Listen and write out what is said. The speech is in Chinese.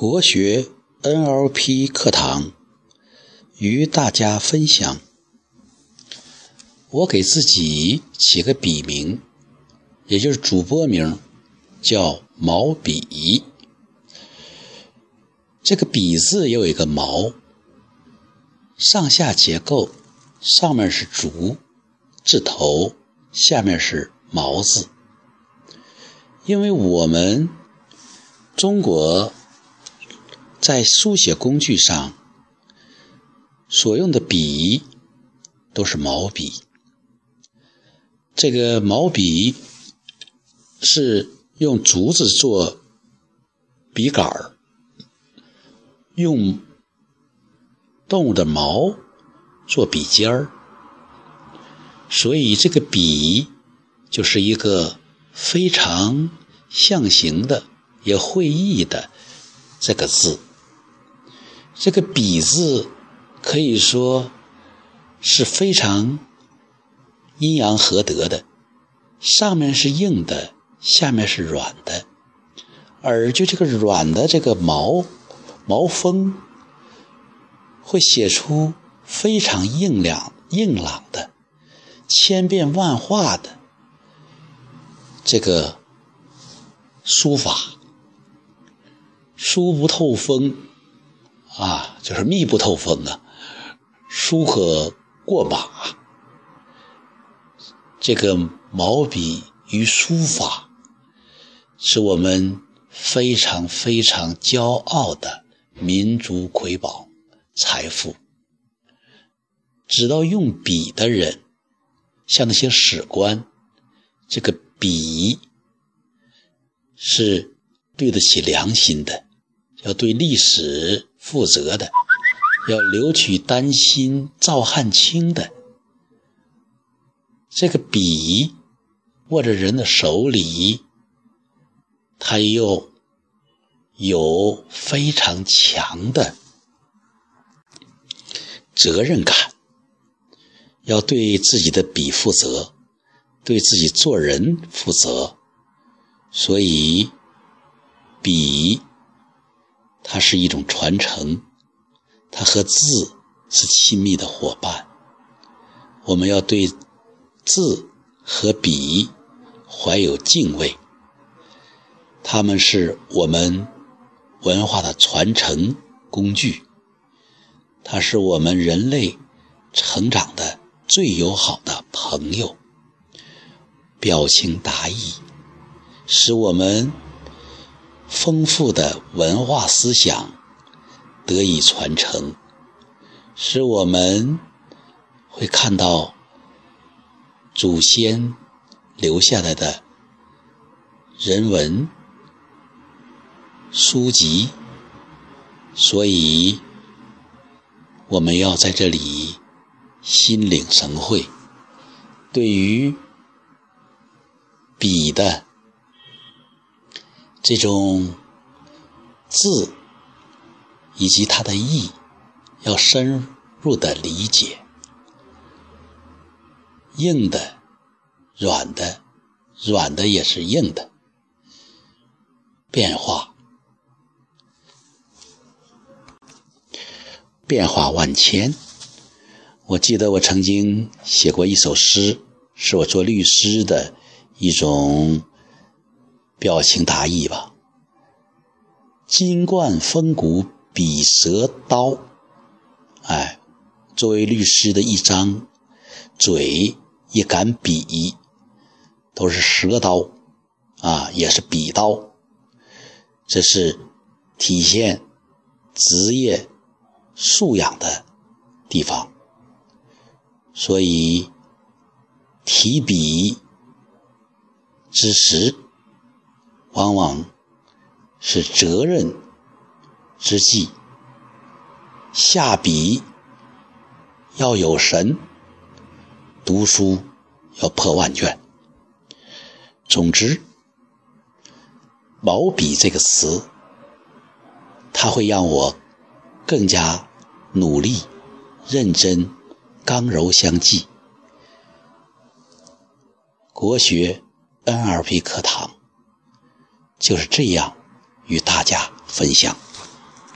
国学 NLP 课堂与大家分享。我给自己起个笔名，也就是主播名，叫毛笔。这个“笔”字有一个“毛”，上下结构，上面是竹字头，下面是毛字。因为我们中国。在书写工具上所用的笔都是毛笔。这个毛笔是用竹子做笔杆儿，用动物的毛做笔尖儿，所以这个笔就是一个非常象形的、也会意的这个字。这个“笔”字可以说是非常阴阳合德的，上面是硬的，下面是软的，而就这个软的这个毛毛锋，会写出非常硬朗、硬朗的、千变万化的这个书法，书不透风。啊，就是密不透风啊，书可过马。这个毛笔与书法，是我们非常非常骄傲的民族瑰宝财富。知道用笔的人，像那些史官，这个笔是对得起良心的，要对历史。负责的，要留取丹心照汗青的这个笔握在人的手里，他又有非常强的责任感，要对自己的笔负责，对自己做人负责，所以笔。它是一种传承，它和字是亲密的伙伴。我们要对字和笔怀有敬畏，它们是我们文化的传承工具，它是我们人类成长的最友好的朋友。表情达意，使我们。丰富的文化思想得以传承，使我们会看到祖先留下来的人文书籍，所以我们要在这里心领神会。对于笔的。这种字以及它的意，要深入的理解。硬的、软的，软的也是硬的。变化，变化万千。我记得我曾经写过一首诗，是我做律师的一种。表情达意吧，金冠风骨比蛇刀，哎，作为律师的一张嘴，一杆笔，都是蛇刀啊，也是笔刀，这是体现职业素养的地方。所以提笔之时。往往是责任之际，下笔要有神，读书要破万卷。总之，毛笔这个词，它会让我更加努力、认真、刚柔相济。国学 NLP 课堂。就是这样与大家分享。